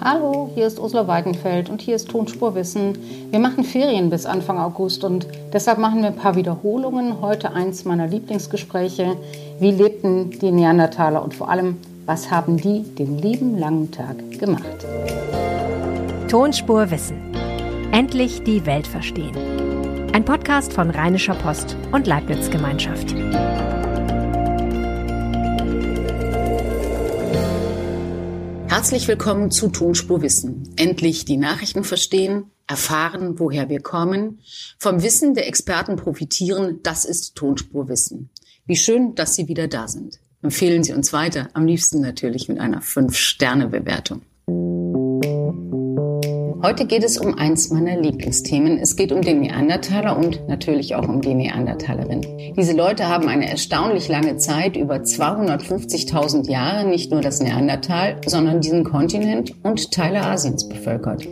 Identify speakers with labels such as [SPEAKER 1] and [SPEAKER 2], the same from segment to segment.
[SPEAKER 1] Hallo, hier ist Ursula Weidenfeld und hier ist Tonspurwissen. Wir machen Ferien bis Anfang August und deshalb machen wir ein paar Wiederholungen. Heute eins meiner Lieblingsgespräche. Wie lebten die Neandertaler und vor allem, was haben die den lieben langen Tag gemacht?
[SPEAKER 2] Tonspurwissen. Endlich die Welt verstehen. Ein Podcast von Rheinischer Post und Leibniz Gemeinschaft.
[SPEAKER 1] Herzlich willkommen zu Tonspurwissen. Endlich die Nachrichten verstehen, erfahren, woher wir kommen, vom Wissen der Experten profitieren, das ist Tonspurwissen. Wie schön, dass Sie wieder da sind. Empfehlen Sie uns weiter, am liebsten natürlich mit einer 5-Sterne-Bewertung. Heute geht es um eins meiner Lieblingsthemen. Es geht um den Neandertaler und natürlich auch um die Neandertalerin. Diese Leute haben eine erstaunlich lange Zeit, über 250.000 Jahre, nicht nur das Neandertal, sondern diesen Kontinent und Teile Asiens bevölkert.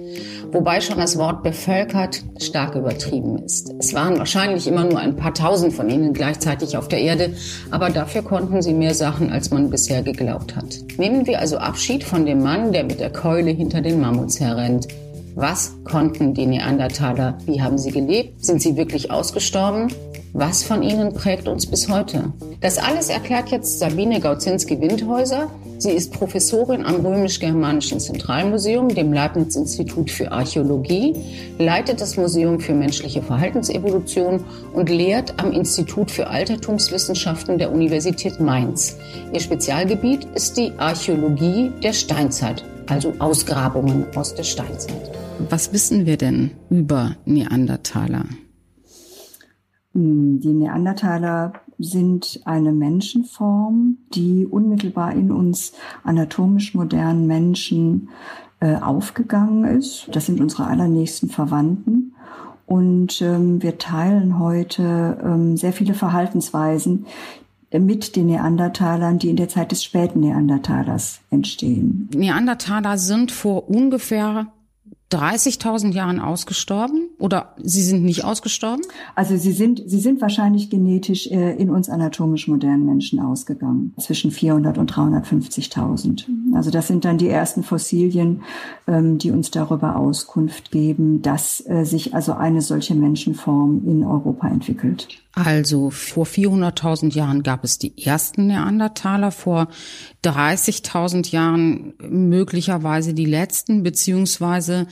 [SPEAKER 1] Wobei schon das Wort bevölkert stark übertrieben ist. Es waren wahrscheinlich immer nur ein paar tausend von ihnen gleichzeitig auf der Erde, aber dafür konnten sie mehr Sachen, als man bisher geglaubt hat. Nehmen wir also Abschied von dem Mann, der mit der Keule hinter den Mammuts herrennt. Was konnten die Neandertaler? Wie haben sie gelebt? Sind sie wirklich ausgestorben? Was von ihnen prägt uns bis heute? Das alles erklärt jetzt Sabine Gauzinski-Windhäuser. Sie ist Professorin am Römisch-Germanischen Zentralmuseum, dem Leibniz-Institut für Archäologie, leitet das Museum für menschliche Verhaltensevolution und lehrt am Institut für Altertumswissenschaften der Universität Mainz. Ihr Spezialgebiet ist die Archäologie der Steinzeit, also Ausgrabungen aus der Steinzeit. Was wissen wir denn über Neandertaler?
[SPEAKER 3] Hm, die Neandertaler sind eine Menschenform, die unmittelbar in uns anatomisch modernen Menschen äh, aufgegangen ist. Das sind unsere allernächsten Verwandten. Und ähm, wir teilen heute ähm, sehr viele Verhaltensweisen mit den Neandertalern, die in der Zeit des späten Neandertalers entstehen.
[SPEAKER 1] Neandertaler sind vor ungefähr 30.000 Jahren ausgestorben oder sie sind nicht ausgestorben?
[SPEAKER 3] Also sie sind, sie sind wahrscheinlich genetisch äh, in uns anatomisch modernen Menschen ausgegangen. Zwischen 400 und 350.000. Also das sind dann die ersten Fossilien, ähm, die uns darüber Auskunft geben, dass äh, sich also eine solche Menschenform in Europa entwickelt.
[SPEAKER 1] Also vor 400.000 Jahren gab es die ersten Neandertaler, vor 30.000 Jahren möglicherweise die letzten, beziehungsweise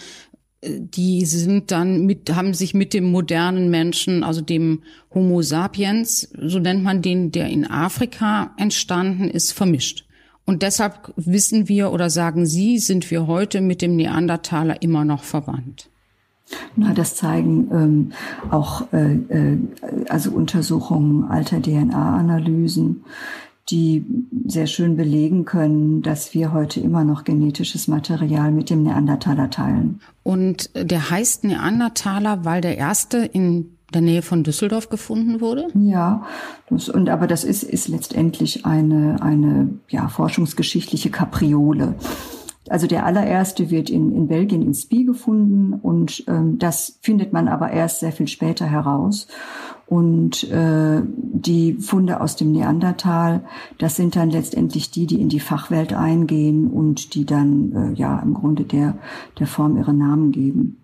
[SPEAKER 1] äh, die sind dann mit, haben sich mit dem modernen Menschen, also dem Homo sapiens, so nennt man den, der in Afrika entstanden ist, vermischt. Und deshalb wissen wir oder sagen Sie, sind wir heute mit dem Neandertaler immer noch verwandt.
[SPEAKER 3] Na, das zeigen ähm, auch äh, äh, also Untersuchungen alter DNA-Analysen, die sehr schön belegen können, dass wir heute immer noch genetisches Material mit dem Neandertaler teilen.
[SPEAKER 1] Und der heißt Neandertaler, weil der erste in der Nähe von Düsseldorf gefunden wurde?
[SPEAKER 3] Ja, das, und aber das ist, ist letztendlich eine, eine ja, forschungsgeschichtliche Kapriole. Also der allererste wird in, in Belgien in Spie gefunden und ähm, das findet man aber erst sehr viel später heraus. Und äh, die Funde aus dem Neandertal, das sind dann letztendlich die, die in die Fachwelt eingehen und die dann äh, ja im Grunde der, der Form ihre Namen geben.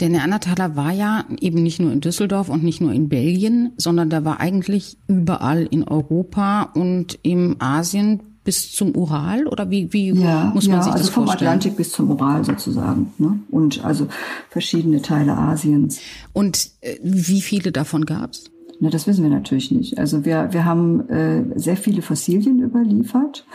[SPEAKER 1] Der Neandertaler war ja eben nicht nur in Düsseldorf und nicht nur in Belgien, sondern der war eigentlich überall in Europa und im Asien bis zum Ural oder wie, wie ja, muss man ja, sich das
[SPEAKER 3] also vom
[SPEAKER 1] vorstellen?
[SPEAKER 3] Atlantik bis zum Ural sozusagen. Ne? Und also verschiedene Teile Asiens.
[SPEAKER 1] Und äh, wie viele davon gab's?
[SPEAKER 3] Na, das wissen wir natürlich nicht. Also wir, wir haben äh, sehr viele Fossilien überliefert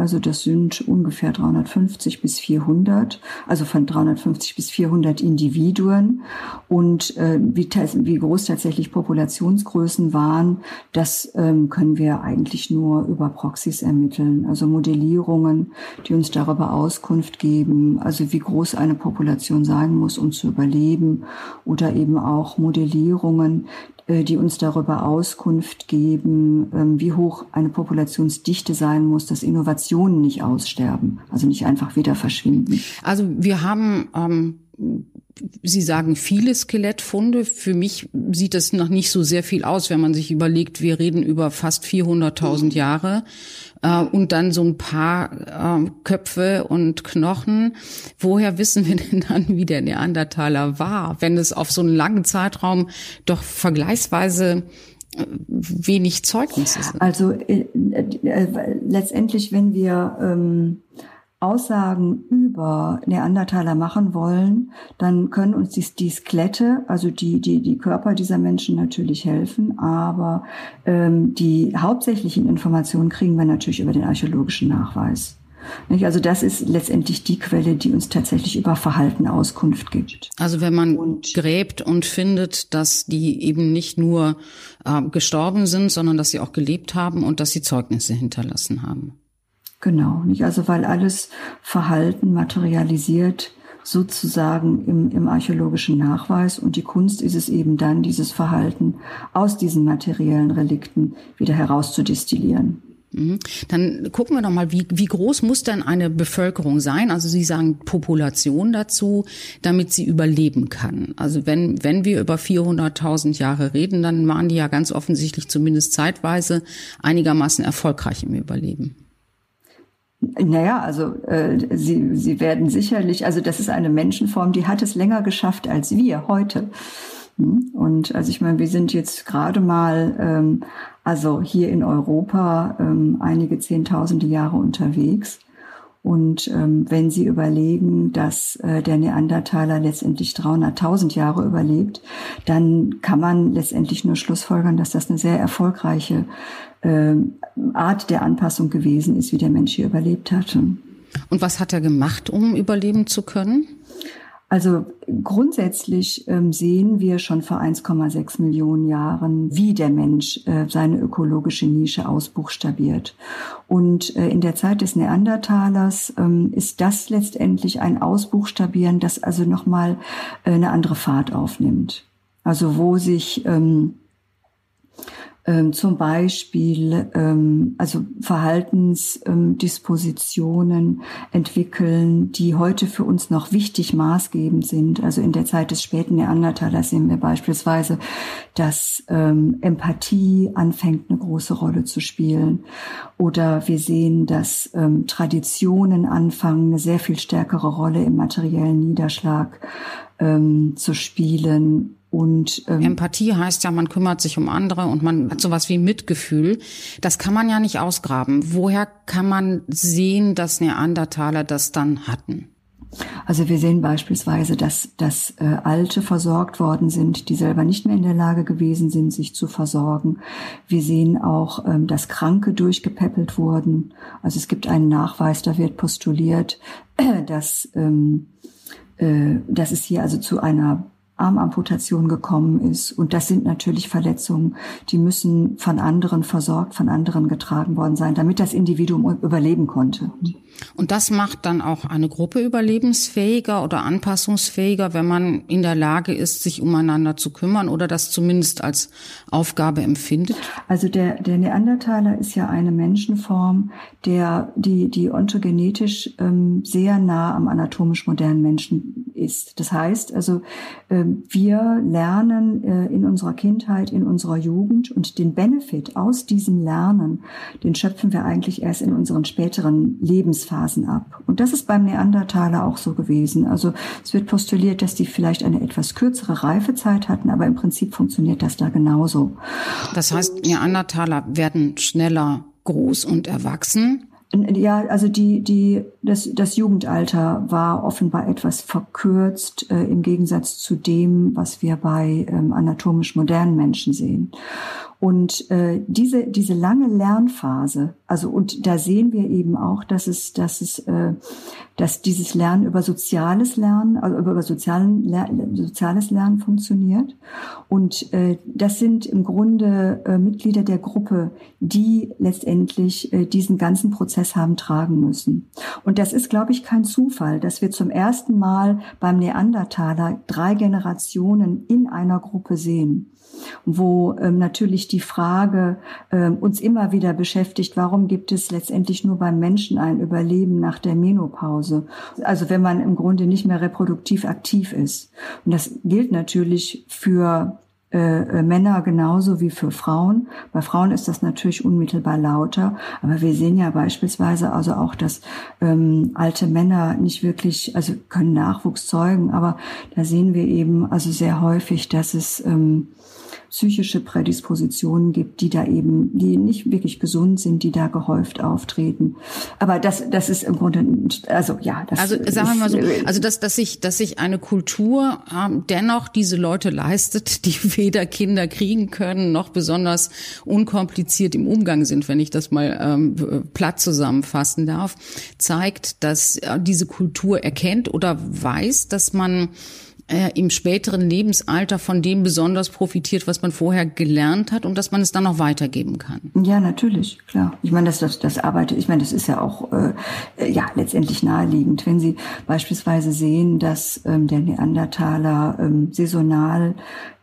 [SPEAKER 3] also das sind ungefähr 350 bis 400, also von 350 bis 400 Individuen. Und äh, wie, wie groß tatsächlich Populationsgrößen waren, das ähm, können wir eigentlich nur über Proxys ermitteln. Also Modellierungen, die uns darüber Auskunft geben, also wie groß eine Population sein muss, um zu überleben. Oder eben auch Modellierungen, die uns darüber Auskunft geben, ähm, wie hoch eine Populationsdichte sein muss, dass Innovation Generationen nicht aussterben, also nicht einfach wieder verschwinden.
[SPEAKER 1] Also wir haben ähm, Sie sagen viele Skelettfunde. Für mich sieht das noch nicht so sehr viel aus, wenn man sich überlegt, wir reden über fast 400.000 Jahre äh, und dann so ein paar äh, Köpfe und Knochen. Woher wissen wir denn dann, wie der Neandertaler war, wenn es auf so einen langen Zeitraum doch vergleichsweise äh, wenig Zeugnisse sind?
[SPEAKER 3] Also äh, äh, letztendlich, wenn wir ähm Aussagen über Neandertaler machen wollen, dann können uns die, die Skelette, also die, die, die Körper dieser Menschen natürlich helfen, aber ähm, die hauptsächlichen Informationen kriegen wir natürlich über den archäologischen Nachweis. Also das ist letztendlich die Quelle, die uns tatsächlich über Verhalten Auskunft gibt.
[SPEAKER 1] Also wenn man und, gräbt und findet, dass die eben nicht nur äh, gestorben sind, sondern dass sie auch gelebt haben und dass sie Zeugnisse hinterlassen haben.
[SPEAKER 3] Genau, nicht? Also weil alles Verhalten materialisiert sozusagen im, im archäologischen Nachweis und die Kunst ist es eben dann, dieses Verhalten aus diesen materiellen Relikten wieder herauszudestillieren.
[SPEAKER 1] Mhm. Dann gucken wir doch mal, wie, wie groß muss denn eine Bevölkerung sein? Also Sie sagen Population dazu, damit sie überleben kann. Also wenn, wenn wir über 400.000 Jahre reden, dann waren die ja ganz offensichtlich zumindest zeitweise einigermaßen erfolgreich im Überleben.
[SPEAKER 3] Naja, also äh, sie, sie werden sicherlich, also das ist eine Menschenform, die hat es länger geschafft als wir heute. Hm? Und also ich meine, wir sind jetzt gerade mal, ähm, also hier in Europa ähm, einige Zehntausende Jahre unterwegs. Und ähm, wenn Sie überlegen, dass äh, der Neandertaler letztendlich 300.000 Jahre überlebt, dann kann man letztendlich nur schlussfolgern, dass das eine sehr erfolgreiche Art der Anpassung gewesen ist, wie der Mensch hier überlebt hatte.
[SPEAKER 1] Und was hat er gemacht, um überleben zu können?
[SPEAKER 3] Also grundsätzlich ähm, sehen wir schon vor 1,6 Millionen Jahren, wie der Mensch äh, seine ökologische Nische ausbuchstabiert. Und äh, in der Zeit des Neandertalers ähm, ist das letztendlich ein Ausbuchstabieren, das also nochmal äh, eine andere Fahrt aufnimmt. Also wo sich ähm, ähm, zum Beispiel ähm, also Verhaltensdispositionen entwickeln, die heute für uns noch wichtig maßgebend sind. Also in der Zeit des späten Neandertalers sehen wir beispielsweise, dass ähm, Empathie anfängt eine große Rolle zu spielen. Oder wir sehen, dass ähm, Traditionen anfangen, eine sehr viel stärkere Rolle im materiellen Niederschlag ähm, zu spielen
[SPEAKER 1] und ähm, Empathie heißt ja, man kümmert sich um andere und man hat sowas wie Mitgefühl. Das kann man ja nicht ausgraben. Woher kann man sehen, dass Neandertaler das dann hatten?
[SPEAKER 3] Also wir sehen beispielsweise, dass, dass äh, Alte versorgt worden sind, die selber nicht mehr in der Lage gewesen sind, sich zu versorgen. Wir sehen auch, ähm, dass Kranke durchgepäppelt wurden. Also es gibt einen Nachweis, da wird postuliert, dass, ähm, äh, dass es hier also zu einer Armamputation gekommen ist. Und das sind natürlich Verletzungen, die müssen von anderen versorgt, von anderen getragen worden sein, damit das Individuum überleben konnte.
[SPEAKER 1] Und das macht dann auch eine Gruppe überlebensfähiger oder anpassungsfähiger, wenn man in der Lage ist, sich umeinander zu kümmern oder das zumindest als Aufgabe empfindet?
[SPEAKER 3] Also der, der Neandertaler ist ja eine Menschenform, der, die, die ontogenetisch ähm, sehr nah am anatomisch modernen Menschen ist. Das heißt also, äh, wir lernen äh, in unserer Kindheit, in unserer Jugend und den Benefit aus diesem Lernen, den schöpfen wir eigentlich erst in unseren späteren Lebensphasen ab. Und das ist beim Neandertaler auch so gewesen. Also es wird postuliert, dass die vielleicht eine etwas kürzere Reifezeit hatten, aber im Prinzip funktioniert das da genauso.
[SPEAKER 1] Das heißt, Neandertaler werden schneller groß und erwachsen
[SPEAKER 3] ja, also die, die, das, das Jugendalter war offenbar etwas verkürzt äh, im Gegensatz zu dem, was wir bei ähm, anatomisch modernen Menschen sehen. Und äh, diese, diese lange Lernphase, also und da sehen wir eben auch, dass es, dass es, äh, dass dieses Lernen über soziales Lernen, also über sozialen, soziales Lernen funktioniert. Und äh, das sind im Grunde äh, Mitglieder der Gruppe, die letztendlich äh, diesen ganzen Prozess haben tragen müssen. Und das ist, glaube ich, kein Zufall, dass wir zum ersten Mal beim Neandertaler drei Generationen in einer Gruppe sehen wo ähm, natürlich die Frage äh, uns immer wieder beschäftigt, warum gibt es letztendlich nur beim Menschen ein Überleben nach der Menopause? Also wenn man im Grunde nicht mehr reproduktiv aktiv ist. Und das gilt natürlich für äh, äh, Männer genauso wie für Frauen. Bei Frauen ist das natürlich unmittelbar lauter, aber wir sehen ja beispielsweise also auch, dass ähm, alte Männer nicht wirklich, also können Nachwuchs zeugen, aber da sehen wir eben also sehr häufig, dass es ähm, psychische Prädispositionen gibt, die da eben, die nicht wirklich gesund sind, die da gehäuft auftreten. Aber das, das ist im Grunde, also ja, das
[SPEAKER 1] Also sagen wir mal so, also dass, dass sich, dass sich eine Kultur ähm, dennoch diese Leute leistet, die weder Kinder kriegen können, noch besonders unkompliziert im Umgang sind, wenn ich das mal ähm, platt zusammenfassen darf, zeigt, dass äh, diese Kultur erkennt oder weiß, dass man äh, im späteren Lebensalter von dem besonders profitiert, was man vorher gelernt hat und dass man es dann noch weitergeben kann.
[SPEAKER 3] Ja, natürlich, klar. Ich meine, das, das, das arbeitet, ich meine, das ist ja auch äh, ja letztendlich naheliegend. Wenn Sie beispielsweise sehen, dass ähm, der Neandertaler ähm, saisonal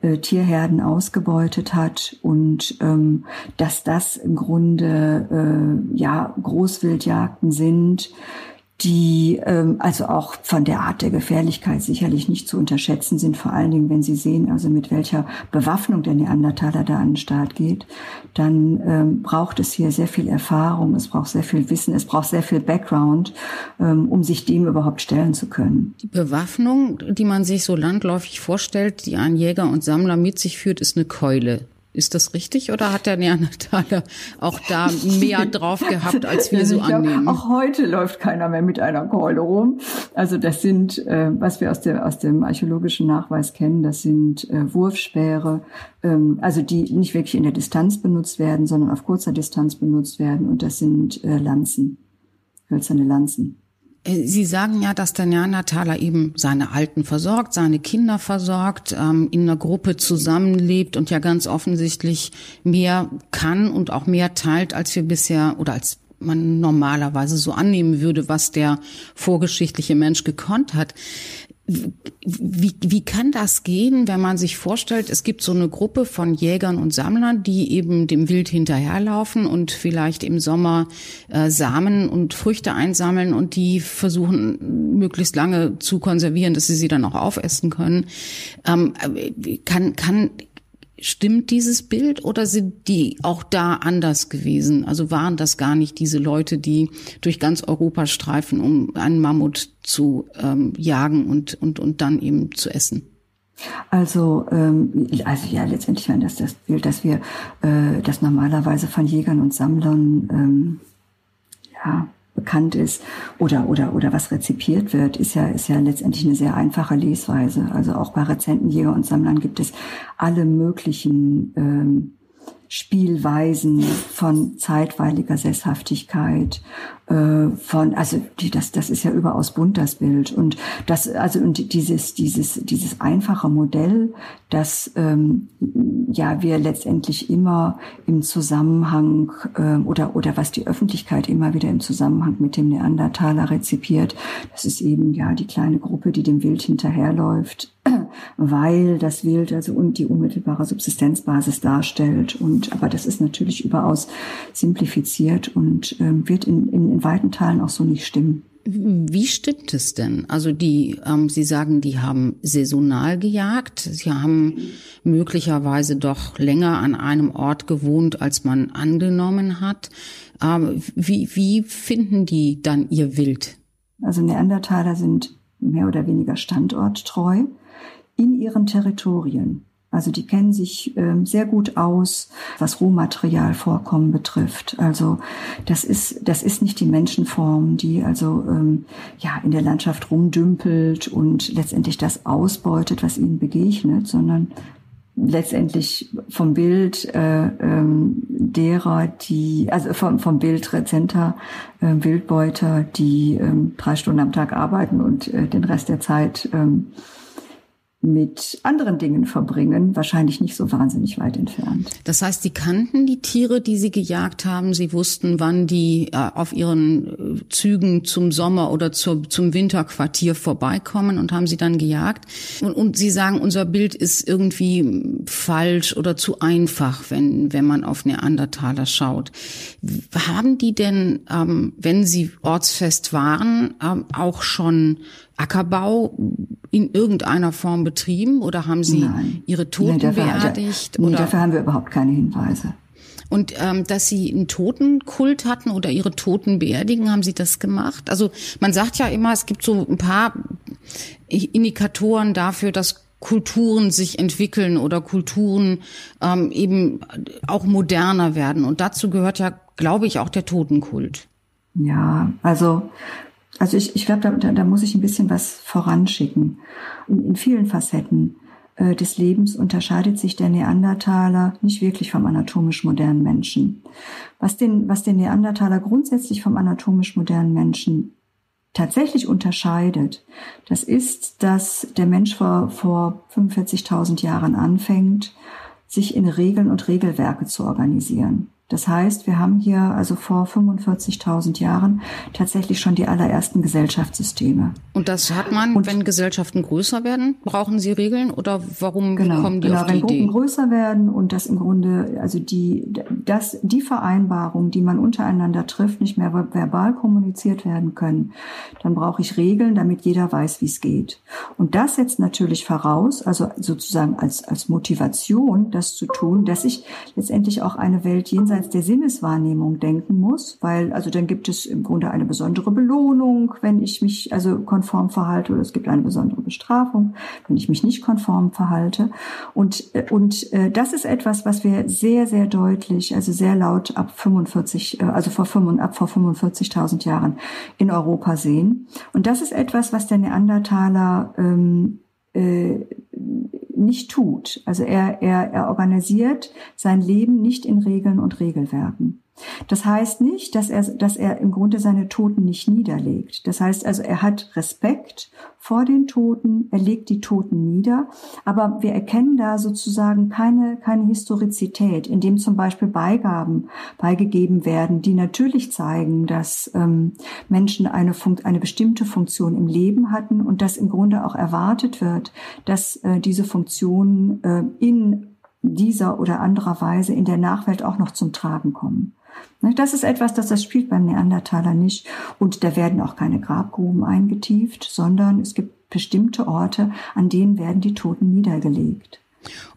[SPEAKER 3] äh, Tierherden ausgebeutet hat und ähm, dass das im Grunde äh, ja Großwildjagden sind, die ähm, also auch von der Art der Gefährlichkeit sicherlich nicht zu unterschätzen sind, vor allen Dingen, wenn Sie sehen, also mit welcher Bewaffnung der Neandertaler da an den Start geht, dann ähm, braucht es hier sehr viel Erfahrung, es braucht sehr viel Wissen, es braucht sehr viel Background, ähm, um sich dem überhaupt stellen zu können.
[SPEAKER 1] Die Bewaffnung, die man sich so landläufig vorstellt, die ein Jäger und Sammler mit sich führt, ist eine Keule. Ist das richtig oder hat der Neandertaler auch da mehr drauf gehabt, als wir so annehmen?
[SPEAKER 3] Glaub, auch heute läuft keiner mehr mit einer Keule rum. Also das sind, äh, was wir aus, der, aus dem archäologischen Nachweis kennen, das sind äh, Wurfspeere, ähm, also die nicht wirklich in der Distanz benutzt werden, sondern auf kurzer Distanz benutzt werden. Und das sind äh, Lanzen, hölzerne Lanzen.
[SPEAKER 1] Sie sagen ja, dass der Neandertaler eben seine Alten versorgt, seine Kinder versorgt, ähm, in einer Gruppe zusammenlebt und ja ganz offensichtlich mehr kann und auch mehr teilt, als wir bisher oder als man normalerweise so annehmen würde, was der vorgeschichtliche Mensch gekonnt hat wie, wie kann das gehen, wenn man sich vorstellt, es gibt so eine Gruppe von Jägern und Sammlern, die eben dem Wild hinterherlaufen und vielleicht im Sommer äh, Samen und Früchte einsammeln und die versuchen möglichst lange zu konservieren, dass sie sie dann auch aufessen können. Ähm, äh, kann, kann, Stimmt dieses Bild oder sind die auch da anders gewesen? Also waren das gar nicht diese Leute, die durch ganz Europa streifen, um einen Mammut zu ähm, jagen und, und, und dann eben zu essen?
[SPEAKER 3] Also, ähm, also ja, letztendlich wenn das das Bild, dass wir äh, das normalerweise von Jägern und Sammlern ähm, ja bekannt ist oder, oder, oder was rezipiert wird, ist ja, ist ja letztendlich eine sehr einfache Lesweise. Also auch bei Rezentenjäger und Sammlern gibt es alle möglichen ähm, Spielweisen von zeitweiliger Sesshaftigkeit, äh, von, also die, das, das ist ja überaus bunt, das Bild. Und das, also und dieses, dieses, dieses einfache Modell, dass ähm, ja wir letztendlich immer im Zusammenhang äh, oder, oder was die Öffentlichkeit immer wieder im Zusammenhang mit dem Neandertaler rezipiert, das ist eben ja die kleine Gruppe, die dem Wild hinterherläuft, weil das Wild also und die unmittelbare Subsistenzbasis darstellt. Und aber das ist natürlich überaus simplifiziert und ähm, wird in, in in weiten Teilen auch so nicht stimmen.
[SPEAKER 1] Wie stimmt es denn? Also die, ähm, Sie sagen, die haben saisonal gejagt. Sie haben möglicherweise doch länger an einem Ort gewohnt, als man angenommen hat. Ähm, wie, wie finden die dann ihr Wild?
[SPEAKER 3] Also Neandertaler sind mehr oder weniger standorttreu in ihren Territorien. Also die kennen sich ähm, sehr gut aus, was Rohmaterialvorkommen betrifft. Also das ist das ist nicht die Menschenform, die also ähm, ja in der Landschaft rumdümpelt und letztendlich das ausbeutet, was ihnen begegnet, sondern letztendlich vom Bild äh, ähm, derer, die, also vom, vom Bild rezenter äh, Wildbeuter, die ähm, drei Stunden am Tag arbeiten und äh, den Rest der Zeit ähm, mit anderen Dingen verbringen, wahrscheinlich nicht so wahnsinnig weit entfernt.
[SPEAKER 1] Das heißt, Sie kannten die Tiere, die Sie gejagt haben. Sie wussten, wann die äh, auf ihren äh, Zügen zum Sommer oder zur, zum Winterquartier vorbeikommen und haben sie dann gejagt. Und, und Sie sagen, unser Bild ist irgendwie falsch oder zu einfach, wenn, wenn man auf Neandertaler schaut. Haben die denn, ähm, wenn sie ortsfest waren, ähm, auch schon Ackerbau in irgendeiner Form betrieben oder haben Sie Nein. Ihre Toten nee, dafür, beerdigt?
[SPEAKER 3] Oder? dafür haben wir überhaupt keine Hinweise.
[SPEAKER 1] Und ähm, dass Sie einen Totenkult hatten oder Ihre Toten beerdigen, haben Sie das gemacht? Also man sagt ja immer, es gibt so ein paar Indikatoren dafür, dass Kulturen sich entwickeln oder Kulturen ähm, eben auch moderner werden. Und dazu gehört ja, glaube ich, auch der Totenkult.
[SPEAKER 3] Ja, also also ich, ich glaube, da, da muss ich ein bisschen was voranschicken. In, in vielen Facetten äh, des Lebens unterscheidet sich der Neandertaler nicht wirklich vom anatomisch modernen Menschen. Was den, was den Neandertaler grundsätzlich vom anatomisch modernen Menschen tatsächlich unterscheidet, das ist, dass der Mensch vor, vor 45.000 Jahren anfängt, sich in Regeln und Regelwerke zu organisieren. Das heißt, wir haben hier also vor 45.000 Jahren tatsächlich schon die allerersten Gesellschaftssysteme.
[SPEAKER 1] Und das hat man, und wenn Gesellschaften größer werden, brauchen sie Regeln oder warum
[SPEAKER 3] genau,
[SPEAKER 1] kommen die
[SPEAKER 3] genau,
[SPEAKER 1] auf die
[SPEAKER 3] wenn
[SPEAKER 1] Idee?
[SPEAKER 3] Gruppen größer werden und das im Grunde, also die, das, die Vereinbarungen, die man untereinander trifft, nicht mehr verbal kommuniziert werden können, dann brauche ich Regeln, damit jeder weiß, wie es geht. Und das setzt natürlich voraus, also sozusagen als, als Motivation, das zu tun, dass ich letztendlich auch eine Welt jenseits jenseits der Sinneswahrnehmung denken muss, weil also dann gibt es im Grunde eine besondere Belohnung, wenn ich mich also konform verhalte, oder es gibt eine besondere Bestrafung, wenn ich mich nicht konform verhalte. Und, äh, und äh, das ist etwas, was wir sehr, sehr deutlich, also sehr laut ab 45, äh, also vor 5, ab vor 45.000 Jahren in Europa sehen. Und das ist etwas, was der Neandertaler ähm, äh, nicht tut. Also er, er, er organisiert sein Leben nicht in Regeln und Regelwerken. Das heißt nicht, dass er, dass er im Grunde seine Toten nicht niederlegt. Das heißt also, er hat Respekt vor den Toten, er legt die Toten nieder, aber wir erkennen da sozusagen keine, keine Historizität, indem zum Beispiel Beigaben beigegeben werden, die natürlich zeigen, dass ähm, Menschen eine, Fun eine bestimmte Funktion im Leben hatten und dass im Grunde auch erwartet wird, dass äh, diese Funktionen äh, in dieser oder anderer Weise in der Nachwelt auch noch zum Tragen kommen. Ne, das ist etwas, das das spielt beim Neandertaler nicht. Und da werden auch keine Grabgruben eingetieft, sondern es gibt bestimmte Orte, an denen werden die Toten niedergelegt.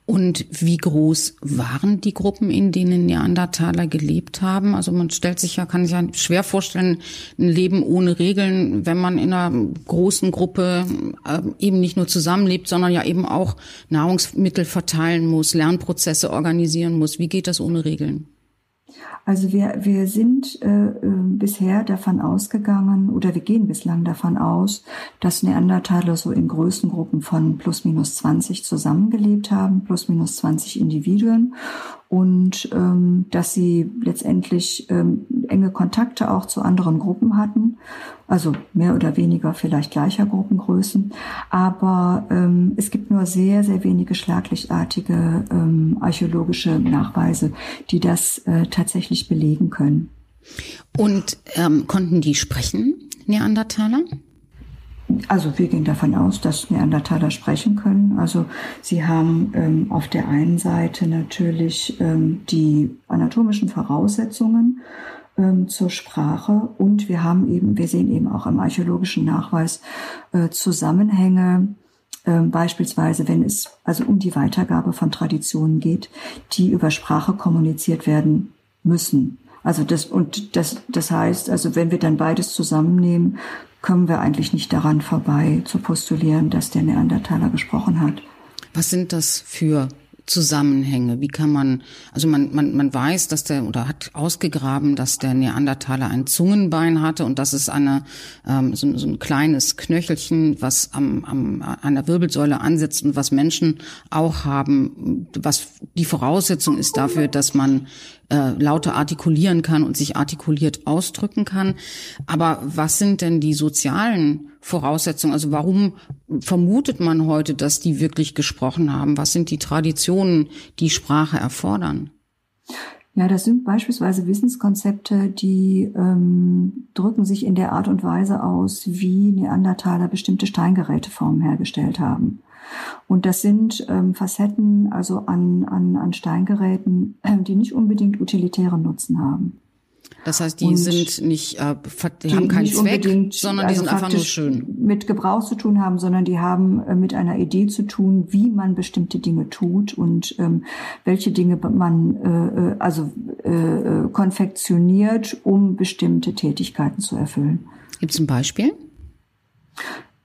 [SPEAKER 1] Und wie groß waren die Gruppen, in denen Neandertaler gelebt haben? Also man stellt sich ja, kann sich ja schwer vorstellen, ein Leben ohne Regeln, wenn man in einer großen Gruppe äh, eben nicht nur zusammenlebt, sondern ja eben auch Nahrungsmittel verteilen muss, Lernprozesse organisieren muss. Wie geht das ohne Regeln?
[SPEAKER 3] Also wir, wir sind äh, äh, bisher davon ausgegangen oder wir gehen bislang davon aus, dass Neandertaler so in Größengruppen von plus minus 20 zusammengelebt haben, plus minus 20 Individuen und ähm, dass sie letztendlich ähm, enge Kontakte auch zu anderen Gruppen hatten, also mehr oder weniger vielleicht gleicher Gruppengrößen. Aber ähm, es gibt nur sehr, sehr wenige schlaglichtartige ähm, archäologische Nachweise, die das äh, tatsächlich belegen können.
[SPEAKER 1] Und ähm, konnten die sprechen, Neandertaler?
[SPEAKER 3] Also wir gehen davon aus, dass Neandertaler sprechen können. Also sie haben ähm, auf der einen Seite natürlich ähm, die anatomischen Voraussetzungen ähm, zur Sprache und wir haben eben, wir sehen eben auch im archäologischen Nachweis äh, Zusammenhänge, äh, beispielsweise wenn es also um die Weitergabe von Traditionen geht, die über Sprache kommuniziert werden müssen. Also das und das das heißt, also wenn wir dann beides zusammennehmen, kommen wir eigentlich nicht daran vorbei, zu postulieren, dass der Neandertaler gesprochen hat.
[SPEAKER 1] Was sind das für Zusammenhänge? Wie kann man, also man, man, man weiß, dass der oder hat ausgegraben, dass der Neandertaler ein Zungenbein hatte und das ist eine, ähm, so, so ein kleines Knöchelchen, was am, am, an der Wirbelsäule ansetzt und was Menschen auch haben, was die Voraussetzung ist dafür, dass man äh, lauter artikulieren kann und sich artikuliert ausdrücken kann. Aber was sind denn die sozialen Voraussetzungen? Also warum vermutet man heute, dass die wirklich gesprochen haben? Was sind die Traditionen, die Sprache erfordern?
[SPEAKER 3] Ja, das sind beispielsweise Wissenskonzepte, die ähm, drücken sich in der Art und Weise aus, wie Neandertaler bestimmte Steingeräteformen hergestellt haben. Und das sind ähm, Facetten also an, an, an Steingeräten, die nicht unbedingt utilitären Nutzen haben.
[SPEAKER 1] Das heißt, die und sind nicht, äh, die, haben keinen Zweck, sondern also die sind einfach nur schön.
[SPEAKER 3] Mit Gebrauch zu tun haben, sondern die haben äh, mit einer Idee zu tun, wie man bestimmte Dinge tut und ähm, welche Dinge man äh, äh also äh, äh, konfektioniert, um bestimmte Tätigkeiten zu erfüllen.
[SPEAKER 1] Gibt es ein Beispiel?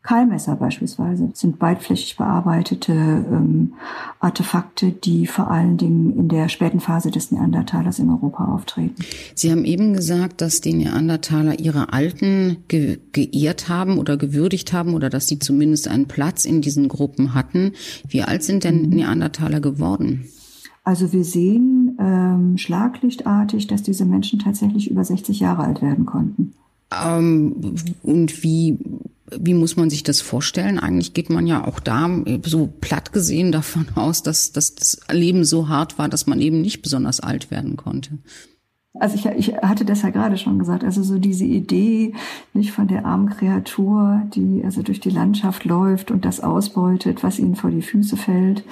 [SPEAKER 3] Keilmesser beispielsweise sind beidflächig bearbeitete ähm, Artefakte, die vor allen Dingen in der späten Phase des Neandertalers in Europa auftreten.
[SPEAKER 1] Sie haben eben gesagt, dass die Neandertaler ihre Alten ge geehrt haben oder gewürdigt haben oder dass sie zumindest einen Platz in diesen Gruppen hatten. Wie alt sind denn mhm. Neandertaler geworden?
[SPEAKER 3] Also wir sehen ähm, schlaglichtartig, dass diese Menschen tatsächlich über 60 Jahre alt werden konnten.
[SPEAKER 1] Ähm, und wie wie muss man sich das vorstellen? Eigentlich geht man ja auch da so platt gesehen davon aus, dass, dass das Leben so hart war, dass man eben nicht besonders alt werden konnte.
[SPEAKER 3] Also ich, ich hatte das ja gerade schon gesagt, also so diese Idee nicht von der armen Kreatur, die also durch die Landschaft läuft und das ausbeutet, was ihnen vor die Füße fällt.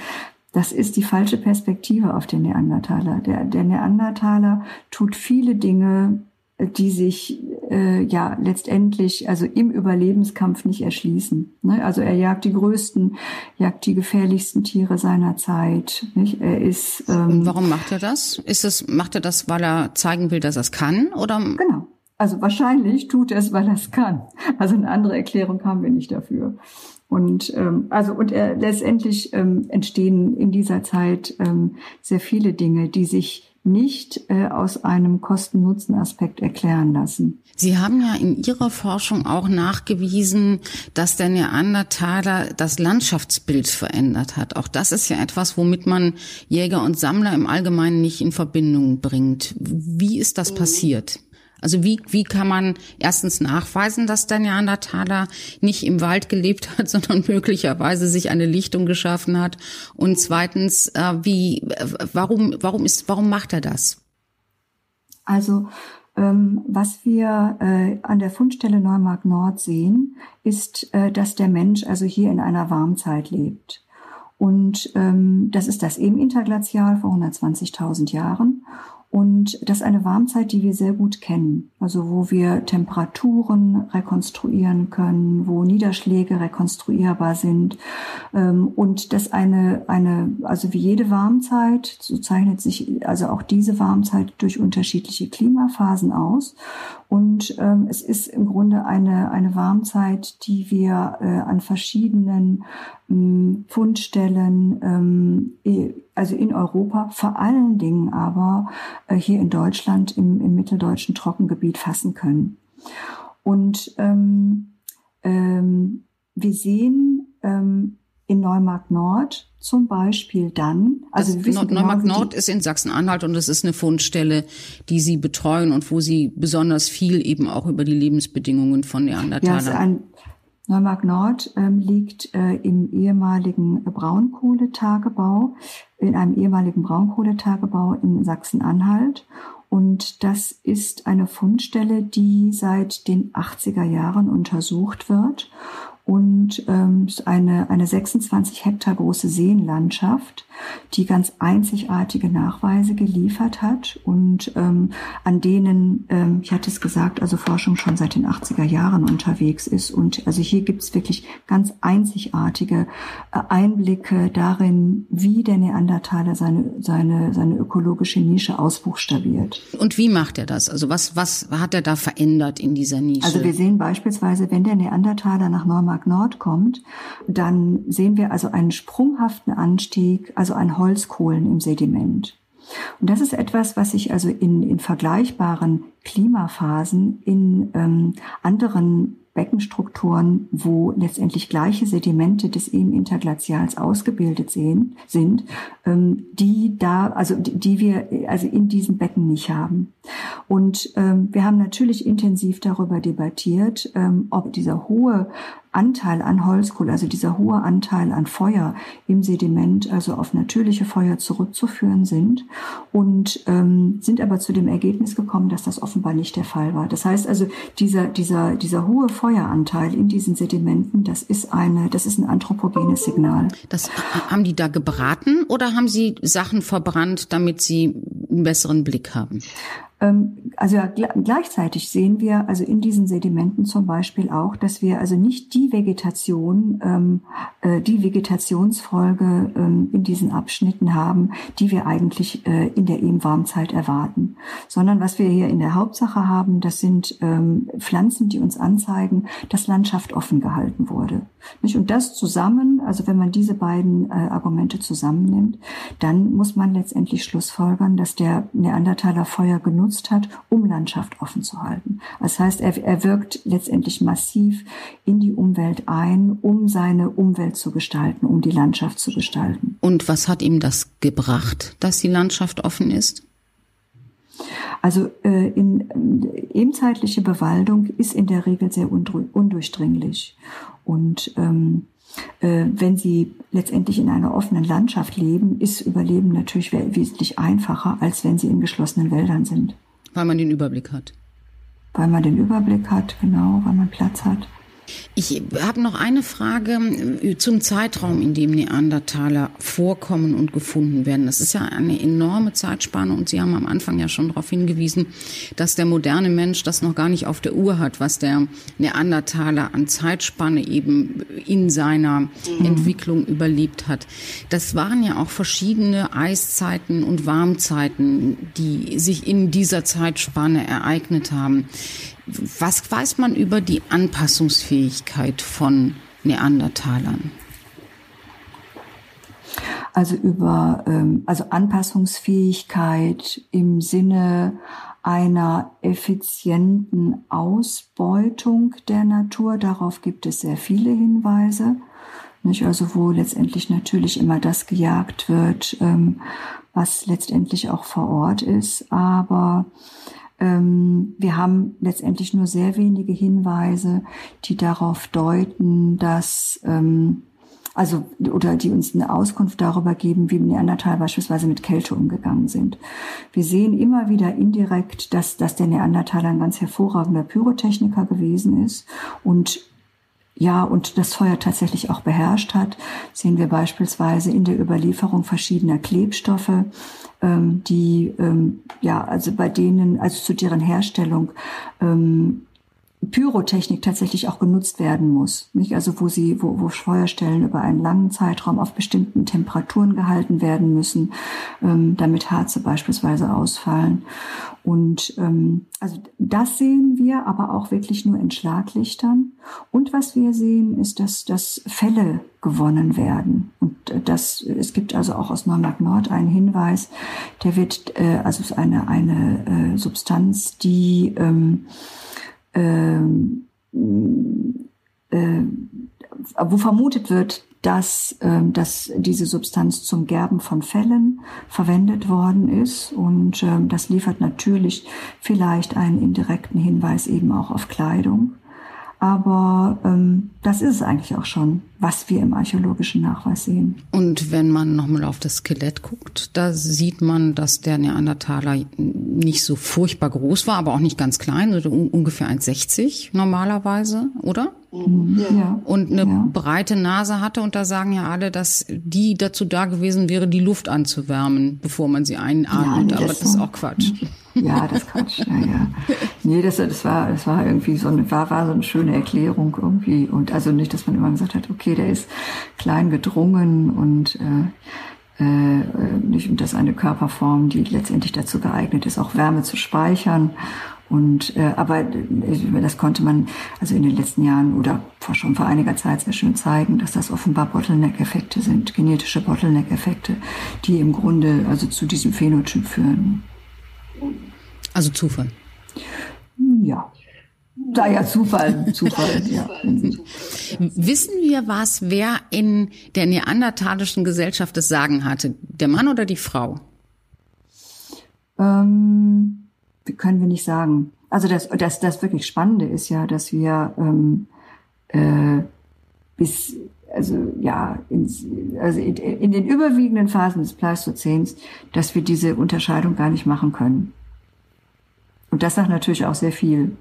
[SPEAKER 3] Das ist die falsche Perspektive auf den Neandertaler. Der, der Neandertaler tut viele Dinge, die sich äh, ja letztendlich also im Überlebenskampf nicht erschließen. Ne? Also er jagt die größten, jagt die gefährlichsten Tiere seiner Zeit. Nicht? Er ist.
[SPEAKER 1] Ähm, warum macht er das? Ist es macht er das, weil er zeigen will, dass er es kann, oder?
[SPEAKER 3] Genau. Also wahrscheinlich tut er es, weil er es kann. Also eine andere Erklärung haben wir nicht dafür. Und ähm, also und er, letztendlich ähm, entstehen in dieser Zeit ähm, sehr viele Dinge, die sich nicht äh, aus einem Kosten-Nutzen-Aspekt erklären lassen.
[SPEAKER 1] Sie haben ja in Ihrer Forschung auch nachgewiesen, dass der Neandertaler das Landschaftsbild verändert hat. Auch das ist ja etwas, womit man Jäger und Sammler im Allgemeinen nicht in Verbindung bringt. Wie ist das mhm. passiert? Also wie, wie kann man erstens nachweisen, dass der Neandertaler nicht im Wald gelebt hat, sondern möglicherweise sich eine Lichtung geschaffen hat? Und zweitens, äh, wie, warum, warum ist, warum macht er das?
[SPEAKER 3] Also, ähm, was wir äh, an der Fundstelle Neumark Nord sehen, ist, äh, dass der Mensch also hier in einer Warmzeit lebt. Und ähm, das ist das eben interglazial vor 120.000 Jahren. Und das ist eine Warmzeit, die wir sehr gut kennen. Also wo wir Temperaturen rekonstruieren können, wo Niederschläge rekonstruierbar sind. Ähm, und das eine, eine, also wie jede Warmzeit, so zeichnet sich also auch diese Warmzeit durch unterschiedliche Klimaphasen aus. Und ähm, es ist im Grunde eine, eine Warmzeit, die wir äh, an verschiedenen ähm, Fundstellen, ähm, also in Europa, vor allen Dingen aber äh, hier in Deutschland im, im mitteldeutschen Trockengebiet fassen können. Und ähm, ähm, wir sehen ähm, in Neumark Nord zum Beispiel dann,
[SPEAKER 1] also das Nord genau, Neumark Nord ist in Sachsen-Anhalt und es ist eine Fundstelle, die Sie betreuen und wo Sie besonders viel eben auch über die Lebensbedingungen von Neandertalern.
[SPEAKER 3] Ja, ein, Neumark Nord ähm, liegt äh, im ehemaligen Braunkohletagebau, in einem ehemaligen Braunkohletagebau in Sachsen-Anhalt. Und das ist eine Fundstelle, die seit den 80er Jahren untersucht wird und ähm, eine, eine 26 Hektar große Seenlandschaft, die ganz einzigartige Nachweise geliefert hat und ähm, an denen, ähm, ich hatte es gesagt, also Forschung schon seit den 80er Jahren unterwegs ist. Und also hier gibt es wirklich ganz einzigartige äh, Einblicke darin, wie der Neandertaler seine, seine, seine ökologische Nische ausbuchstabiert.
[SPEAKER 1] Und wie macht er das? Also was, was hat er da verändert in dieser Nische?
[SPEAKER 3] Also wir sehen beispielsweise, wenn der Neandertaler nach Neumark Nord kommt, dann sehen wir also einen sprunghaften Anstieg, also an Holzkohlen im Sediment. Und das ist etwas, was sich also in, in vergleichbaren Klimaphasen in ähm, anderen Beckenstrukturen, wo letztendlich gleiche Sedimente des eben Interglazials ausgebildet sehen, sind, ähm, die da, also die, die wir also in diesen Becken nicht haben. Und ähm, wir haben natürlich intensiv darüber debattiert, ähm, ob dieser hohe Anteil an Holzkohle, also dieser hohe Anteil an Feuer im Sediment, also auf natürliche Feuer zurückzuführen sind und ähm, sind aber zu dem Ergebnis gekommen, dass das offenbar nicht der Fall war. Das heißt also, dieser, dieser, dieser hohe Feueranteil in diesen Sedimenten, das ist eine, das ist ein anthropogenes Signal.
[SPEAKER 1] Das haben die da gebraten oder haben sie Sachen verbrannt, damit sie einen besseren Blick haben?
[SPEAKER 3] Ähm, also gleichzeitig sehen wir also in diesen Sedimenten zum Beispiel auch, dass wir also nicht die Vegetation, ähm, äh, die Vegetationsfolge ähm, in diesen Abschnitten haben, die wir eigentlich äh, in der Ebenwarmzeit erwarten, sondern was wir hier in der Hauptsache haben, das sind Pflanzen, die uns anzeigen, dass Landschaft offen gehalten wurde. Und das zusammen, also wenn man diese beiden äh, Argumente zusammennimmt, dann muss man letztendlich schlussfolgern, dass der Neandertaler Feuer genutzt genutzt hat, um Landschaft offen zu halten. Das heißt, er, er wirkt letztendlich massiv in die Umwelt ein, um seine Umwelt zu gestalten, um die Landschaft zu gestalten.
[SPEAKER 1] Und was hat ihm das gebracht, dass die Landschaft offen ist?
[SPEAKER 3] Also äh, in, äh, ebenzeitliche Bewaldung ist in der Regel sehr undurchdringlich. Und ähm, äh, wenn sie letztendlich in einer offenen Landschaft leben, ist Überleben natürlich wesentlich einfacher, als wenn sie in geschlossenen Wäldern sind.
[SPEAKER 1] Weil man den Überblick hat.
[SPEAKER 3] Weil man den Überblick hat, genau, weil man Platz hat.
[SPEAKER 1] Ich habe noch eine Frage zum Zeitraum, in dem Neandertaler vorkommen und gefunden werden. Das ist ja eine enorme Zeitspanne und Sie haben am Anfang ja schon darauf hingewiesen, dass der moderne Mensch das noch gar nicht auf der Uhr hat, was der Neandertaler an Zeitspanne eben in seiner mhm. Entwicklung überlebt hat. Das waren ja auch verschiedene Eiszeiten und Warmzeiten, die sich in dieser Zeitspanne ereignet haben. Was weiß man über die Anpassungsfähigkeit von Neandertalern?
[SPEAKER 3] Also über ähm, also Anpassungsfähigkeit im Sinne einer effizienten Ausbeutung der Natur. Darauf gibt es sehr viele Hinweise. Nicht? Also wo letztendlich natürlich immer das gejagt wird, ähm, was letztendlich auch vor Ort ist. Aber wir haben letztendlich nur sehr wenige Hinweise, die darauf deuten, dass ähm, also oder die uns eine Auskunft darüber geben, wie Neandertal beispielsweise mit Kälte umgegangen sind. Wir sehen immer wieder indirekt, dass, dass der Neandertaler ein ganz hervorragender Pyrotechniker gewesen ist und ja, und das Feuer tatsächlich auch beherrscht hat, sehen wir beispielsweise in der Überlieferung verschiedener Klebstoffe, ähm, die ähm, ja, also bei denen, also zu deren Herstellung ähm, Pyrotechnik tatsächlich auch genutzt werden muss. Nicht? Also wo sie, wo, wo Feuerstellen über einen langen Zeitraum auf bestimmten Temperaturen gehalten werden müssen, ähm, damit Harze beispielsweise ausfallen. Und ähm, also das sehen wir, aber auch wirklich nur in Schlaglichtern. Und was wir sehen, ist, dass, dass Fälle gewonnen werden. Und das, es gibt also auch aus Neumark Nord einen Hinweis, der wird, äh, also ist eine, eine äh, Substanz, die ähm, ähm, äh, wo vermutet wird, dass, äh, dass diese Substanz zum Gerben von Fellen verwendet worden ist. Und äh, das liefert natürlich vielleicht einen indirekten Hinweis eben auch auf Kleidung. Aber ähm, das ist es eigentlich auch schon, was wir im archäologischen Nachweis sehen.
[SPEAKER 1] Und wenn man nochmal auf das Skelett guckt, da sieht man, dass der Neandertaler nicht so furchtbar groß war, aber auch nicht ganz klein, also ungefähr 1,60 normalerweise, oder?
[SPEAKER 3] Mhm. Ja.
[SPEAKER 1] Und eine ja. breite Nase hatte. Und da sagen ja alle, dass die dazu da gewesen wäre, die Luft anzuwärmen, bevor man sie einatmet. Ja, aber das ist auch Quatsch.
[SPEAKER 3] Ja, das Quatsch. Ja, ja. Nee, das, das war, das war irgendwie so eine, war, war so eine schöne Erklärung irgendwie. Und also nicht, dass man immer gesagt hat, okay, der ist klein gedrungen und äh, äh, nicht und das eine Körperform, die letztendlich dazu geeignet ist, auch Wärme zu speichern. Und äh, aber äh, das konnte man also in den letzten Jahren oder vor schon vor einiger Zeit sehr schön zeigen, dass das offenbar Bottleneck-Effekte sind, genetische Bottleneck-Effekte, die im Grunde also zu diesem Phänotyp führen.
[SPEAKER 1] Also Zufall.
[SPEAKER 3] Ja. Da ja Zufall, Zufall, ja.
[SPEAKER 1] Wissen wir was, wer in der neandertalischen Gesellschaft das Sagen hatte? Der Mann oder die Frau?
[SPEAKER 3] Ähm, können wir nicht sagen. Also das, das, das wirklich Spannende ist ja, dass wir ähm, äh, bis also ja, ins, also in, in den überwiegenden Phasen des Pleistozäns, dass wir diese Unterscheidung gar nicht machen können. Und das sagt natürlich auch sehr viel.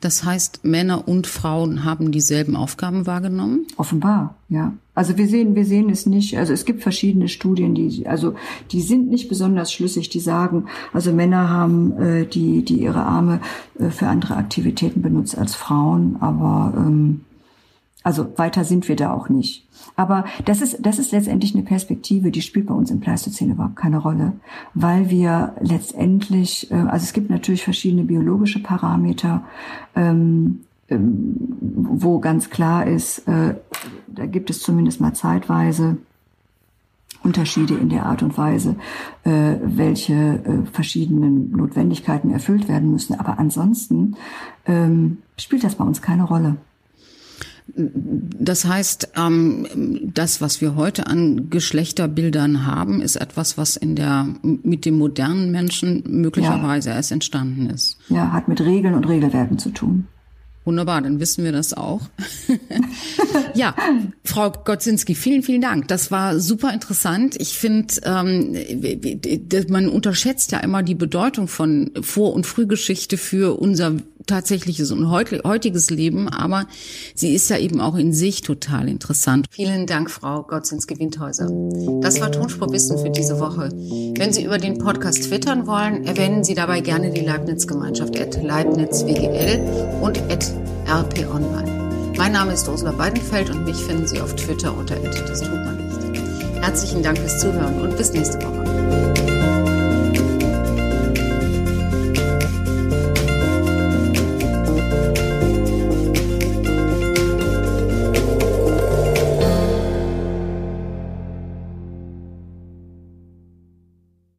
[SPEAKER 1] Das heißt, Männer und Frauen haben dieselben Aufgaben wahrgenommen?
[SPEAKER 3] Offenbar, ja. Also wir sehen, wir sehen es nicht. Also es gibt verschiedene Studien, die, also die sind nicht besonders schlüssig. Die sagen, also Männer haben äh, die, die ihre Arme äh, für andere Aktivitäten benutzt als Frauen, aber ähm, also weiter sind wir da auch nicht. Aber das ist, das ist letztendlich eine Perspektive, die spielt bei uns im Pleistozän überhaupt keine Rolle, weil wir letztendlich, äh, also es gibt natürlich verschiedene biologische Parameter, ähm, ähm, wo ganz klar ist, äh, da gibt es zumindest mal zeitweise Unterschiede in der Art und Weise, äh, welche äh, verschiedenen Notwendigkeiten erfüllt werden müssen. Aber ansonsten ähm, spielt das bei uns keine Rolle.
[SPEAKER 1] Das heißt, ähm, das, was wir heute an Geschlechterbildern haben, ist etwas, was in der mit dem modernen Menschen möglicherweise ja. erst entstanden ist.
[SPEAKER 3] Ja, hat mit Regeln und Regelwerken zu tun.
[SPEAKER 1] Wunderbar, dann wissen wir das auch. ja, Frau Gotzinski, vielen, vielen Dank. Das war super interessant. Ich finde, ähm, man unterschätzt ja immer die Bedeutung von Vor- und Frühgeschichte für unser tatsächliches und heutiges Leben, aber sie ist ja eben auch in sich total interessant. Vielen Dank, Frau Gotzinski-Windhäuser. Das war Tonspurwissen für diese Woche. Wenn Sie über den Podcast twittern wollen, erwähnen Sie dabei gerne die Leibniz-Gemeinschaft at leibnizwgl und at rponline. Mein Name ist Ursula Weidenfeld und mich finden Sie auf Twitter unter das tut man nicht. Herzlichen Dank fürs Zuhören und bis nächste Woche.